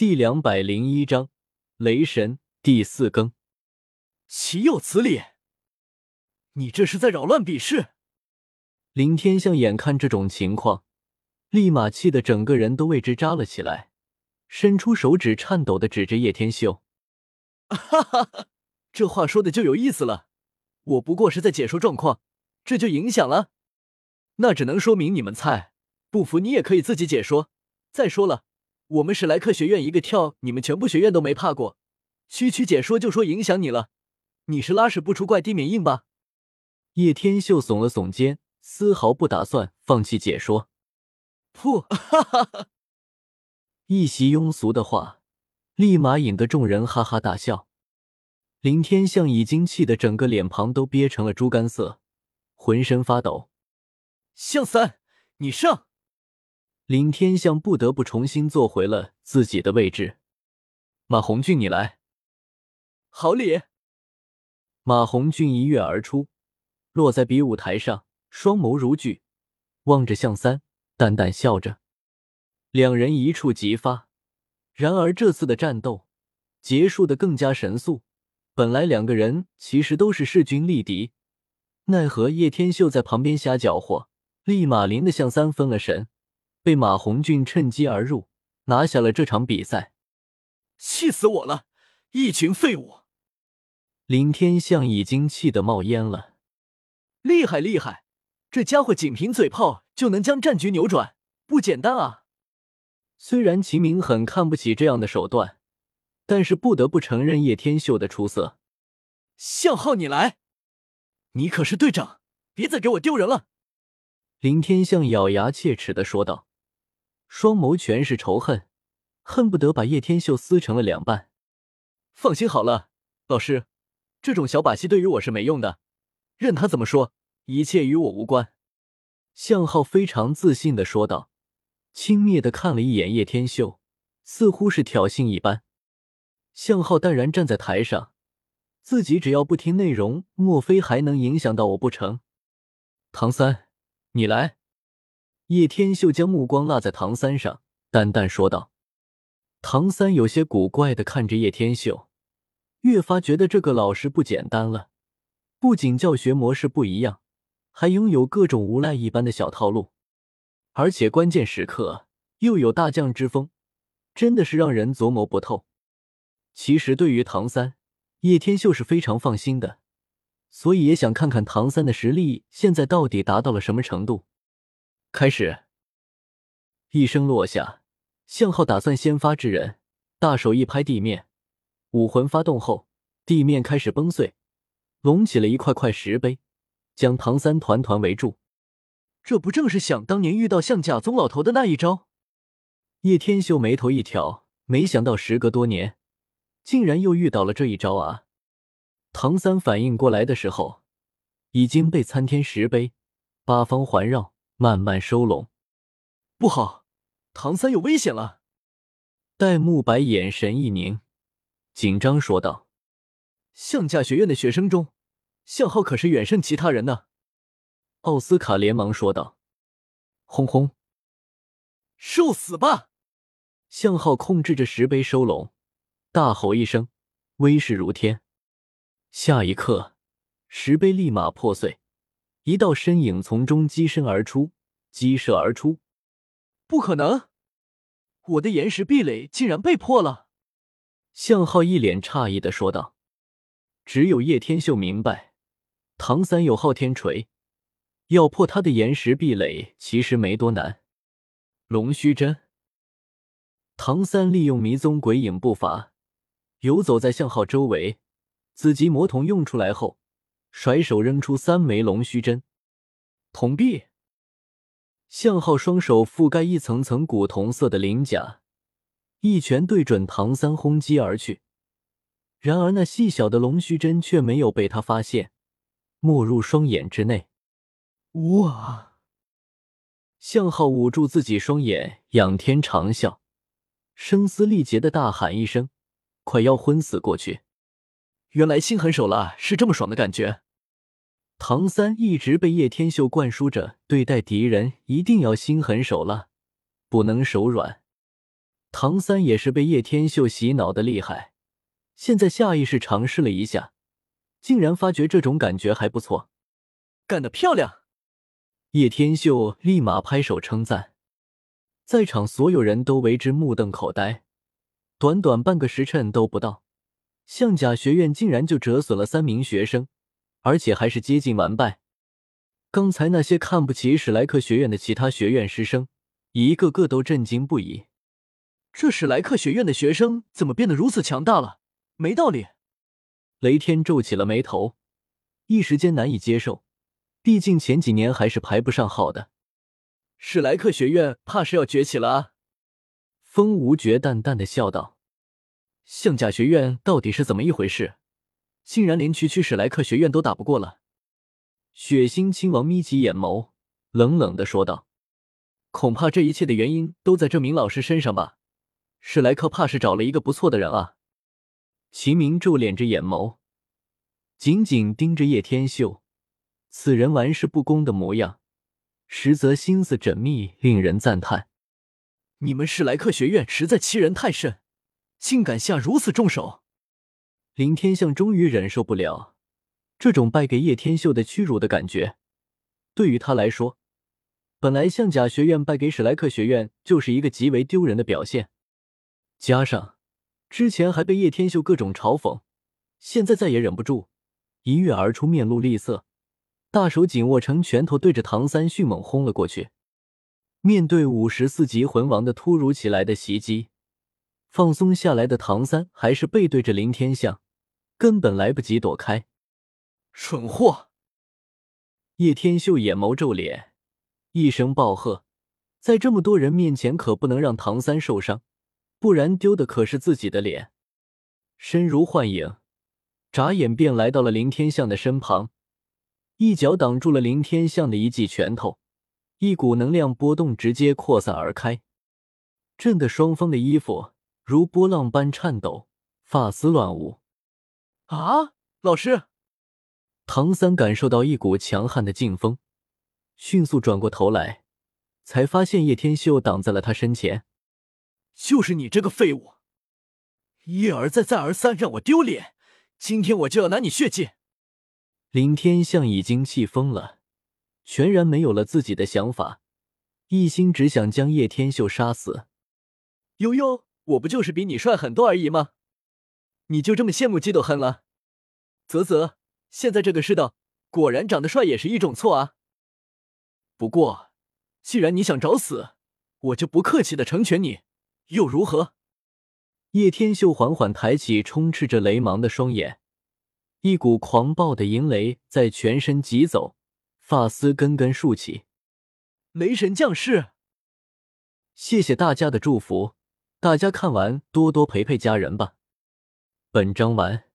第两百零一章雷神第四更。岂有此理！你这是在扰乱比试！林天象眼看这种情况，立马气得整个人都为之扎了起来，伸出手指颤抖的指着叶天秀：“哈哈哈，这话说的就有意思了。我不过是在解说状况，这就影响了？那只能说明你们菜。不服你也可以自己解说。再说了。”我们史莱克学院一个跳，你们全部学院都没怕过。区区解说就说影响你了，你是拉屎不出怪地免硬吧？叶天秀耸了耸肩，丝毫不打算放弃解说。噗，哈哈哈！一席庸俗的话，立马引得众人哈哈大笑。林天象已经气得整个脸庞都憋成了猪肝色，浑身发抖。向三，你上！林天向不得不重新坐回了自己的位置。马红俊，你来。好礼。马红俊一跃而出，落在比武台上，双眸如炬，望着向三，淡淡笑着。两人一触即发。然而这次的战斗结束的更加神速。本来两个人其实都是势均力敌，奈何叶天秀在旁边瞎搅和，立马淋的向三分了神。被马红俊趁机而入，拿下了这场比赛，气死我了！一群废物！林天象已经气得冒烟了。厉害厉害，这家伙仅凭嘴炮就能将战局扭转，不简单啊！虽然秦明很看不起这样的手段，但是不得不承认叶天秀的出色。向浩，你来，你可是队长，别再给我丢人了！林天象咬牙切齿的说道。双眸全是仇恨，恨不得把叶天秀撕成了两半。放心好了，老师，这种小把戏对于我是没用的。任他怎么说，一切与我无关。向浩非常自信的说道，轻蔑的看了一眼叶天秀，似乎是挑衅一般。向浩淡然站在台上，自己只要不听内容，莫非还能影响到我不成？唐三，你来。叶天秀将目光落在唐三上，淡淡说道：“唐三有些古怪的看着叶天秀，越发觉得这个老师不简单了。不仅教学模式不一样，还拥有各种无赖一般的小套路，而且关键时刻又有大将之风，真的是让人琢磨不透。其实对于唐三，叶天秀是非常放心的，所以也想看看唐三的实力现在到底达到了什么程度。”开始，一声落下，向浩打算先发制人，大手一拍地面，武魂发动后，地面开始崩碎，隆起了一块块石碑，将唐三团团围住。这不正是想当年遇到向甲宗老头的那一招？叶天秀眉头一挑，没想到时隔多年，竟然又遇到了这一招啊！唐三反应过来的时候，已经被参天石碑八方环绕。慢慢收拢，不好，唐三有危险了。戴沐白眼神一凝，紧张说道：“象甲学院的学生中，向浩可是远胜其他人呢。”奥斯卡连忙说道：“轰轰，受死吧！”向浩控制着石碑收拢，大吼一声，威势如天。下一刻，石碑立马破碎。一道身影从中击身而出，激射而出。不可能！我的岩石壁垒竟然被破了！向浩一脸诧异的说道。只有叶天秀明白，唐三有昊天锤，要破他的岩石壁垒其实没多难。龙须针。唐三利用迷踪鬼影步伐，游走在向浩周围。紫极魔瞳用出来后。甩手扔出三枚龙须针，铜币。向浩双手覆盖一层层古铜色的鳞甲，一拳对准唐三轰击而去。然而那细小的龙须针却没有被他发现，没入双眼之内。哇！向浩捂住自己双眼，仰天长啸，声嘶力竭的大喊一声，快要昏死过去。原来心狠手辣是这么爽的感觉。唐三一直被叶天秀灌输着，对待敌人一定要心狠手辣，不能手软。唐三也是被叶天秀洗脑的厉害，现在下意识尝试了一下，竟然发觉这种感觉还不错，干得漂亮！叶天秀立马拍手称赞，在场所有人都为之目瞪口呆。短短半个时辰都不到，象甲学院竟然就折损了三名学生，而且还是接近完败。刚才那些看不起史莱克学院的其他学院师生，一个个都震惊不已。这史莱克学院的学生怎么变得如此强大了？没道理！雷天皱起了眉头，一时间难以接受。毕竟前几年还是排不上号的，史莱克学院怕是要崛起了啊！风无绝淡淡的笑道：“象甲学院到底是怎么一回事？竟然连区区史莱克学院都打不过了？”血腥亲王眯起眼眸，冷冷的说道：“恐怕这一切的原因都在这名老师身上吧？史莱克怕是找了一个不错的人啊！”秦明皱敛着眼眸，紧紧盯着叶天秀。此人玩世不恭的模样，实则心思缜密，令人赞叹。你们史莱克学院实在欺人太甚，竟敢下如此重手！林天象终于忍受不了这种败给叶天秀的屈辱的感觉。对于他来说，本来象甲学院败给史莱克学院就是一个极为丢人的表现，加上之前还被叶天秀各种嘲讽，现在再也忍不住，一跃而出，面露厉色。大手紧握成拳头，对着唐三迅猛轰了过去。面对五十四级魂王的突如其来的袭击，放松下来的唐三还是背对着林天象，根本来不及躲开。蠢货！叶天秀眼眸皱脸，一声暴喝：“在这么多人面前，可不能让唐三受伤，不然丢的可是自己的脸。”身如幻影，眨眼便来到了林天象的身旁。一脚挡住了林天象的一记拳头，一股能量波动直接扩散而开，震得双方的衣服如波浪般颤抖，发丝乱舞。啊！老师，唐三感受到一股强悍的劲风，迅速转过头来，才发现叶天秀挡在了他身前。就是你这个废物，一而再，再而三让我丢脸，今天我就要拿你血祭！林天象已经气疯了，全然没有了自己的想法，一心只想将叶天秀杀死。悠悠，我不就是比你帅很多而已吗？你就这么羡慕嫉妒恨了？啧啧，现在这个世道，果然长得帅也是一种错啊。不过，既然你想找死，我就不客气的成全你，又如何？叶天秀缓缓抬起充斥着雷芒的双眼。一股狂暴的银雷在全身疾走，发丝根根竖起。雷神降世！谢谢大家的祝福，大家看完多多陪陪家人吧。本章完。